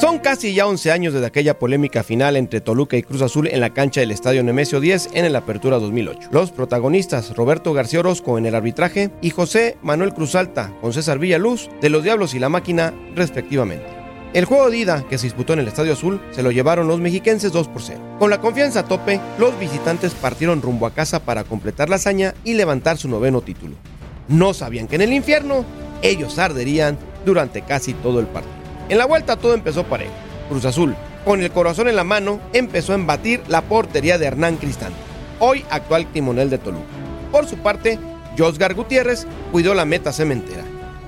Son casi ya 11 años desde aquella polémica final entre Toluca y Cruz Azul en la cancha del Estadio Nemesio 10 en el Apertura 2008. Los protagonistas, Roberto García Orozco en el arbitraje y José Manuel Cruzalta con César Villaluz de los Diablos y la Máquina, respectivamente. El juego de ida que se disputó en el Estadio Azul se lo llevaron los mexiquenses 2 por 0. Con la confianza a tope, los visitantes partieron rumbo a casa para completar la hazaña y levantar su noveno título. No sabían que en el infierno ellos arderían durante casi todo el partido. En la vuelta todo empezó parejo. Cruz Azul, con el corazón en la mano, empezó a embatir la portería de Hernán Cristante, hoy actual timonel de Toluca. Por su parte, Josgar Gutiérrez cuidó la meta cementera.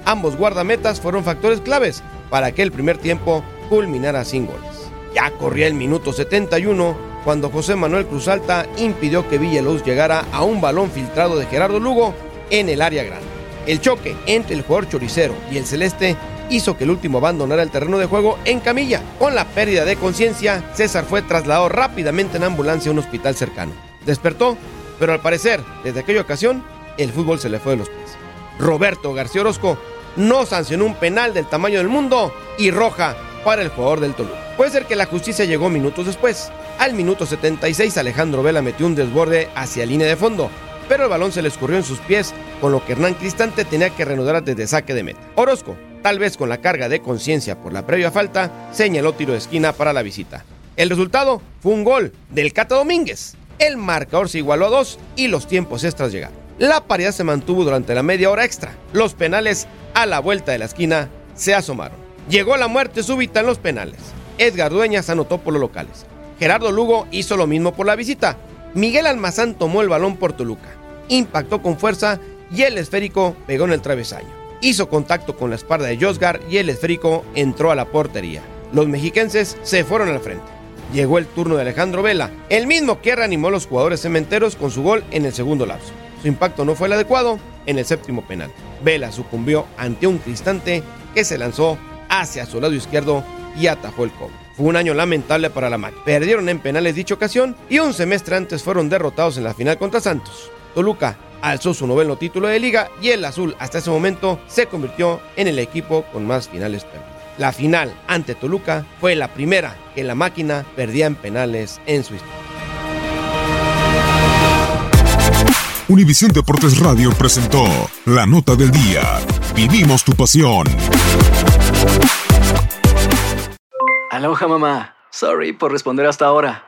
Ambos guardametas fueron factores claves para que el primer tiempo culminara sin goles. Ya corría el minuto 71 cuando José Manuel Cruzalta impidió que Villaluz llegara a un balón filtrado de Gerardo Lugo en el área grande. El choque entre el jugador choricero y el celeste hizo que el último abandonara el terreno de juego en camilla. Con la pérdida de conciencia, César fue trasladado rápidamente en ambulancia a un hospital cercano. Despertó, pero al parecer, desde aquella ocasión, el fútbol se le fue de los pies. Roberto García Orozco no sancionó un penal del tamaño del mundo y roja para el jugador del Toluca. Puede ser que la justicia llegó minutos después. Al minuto 76 Alejandro Vela metió un desborde hacia línea de fondo, pero el balón se le escurrió en sus pies, con lo que Hernán Cristante tenía que reanudar desde saque de meta. Orozco, tal vez con la carga de conciencia por la previa falta, señaló tiro de esquina para la visita. El resultado fue un gol del Cata Domínguez. El marcador se igualó a dos y los tiempos extras llegaron. La paridad se mantuvo durante la media hora extra. Los penales a la vuelta de la esquina se asomaron. Llegó la muerte súbita en los penales. Edgar Dueñas anotó por los locales. Gerardo Lugo hizo lo mismo por la visita. Miguel Almazán tomó el balón por Toluca. Impactó con fuerza y el esférico pegó en el travesaño. Hizo contacto con la espalda de Josgar y el esférico entró a la portería. Los mexiquenses se fueron al frente. Llegó el turno de Alejandro Vela, el mismo que reanimó a los jugadores cementeros con su gol en el segundo lapso. Su impacto no fue el adecuado en el séptimo penal. Vela sucumbió ante un cristante que se lanzó hacia su lado izquierdo y atajó el cobre. Fue un año lamentable para la MAC. Perdieron en penales dicha ocasión y un semestre antes fueron derrotados en la final contra Santos. Toluca alzó su noveno título de liga y el azul hasta ese momento se convirtió en el equipo con más finales perdidas. La final ante Toluca fue la primera que la máquina perdía en penales en su historia. Univisión Deportes Radio presentó La Nota del Día. Vivimos tu pasión. Aloha mamá. Sorry por responder hasta ahora.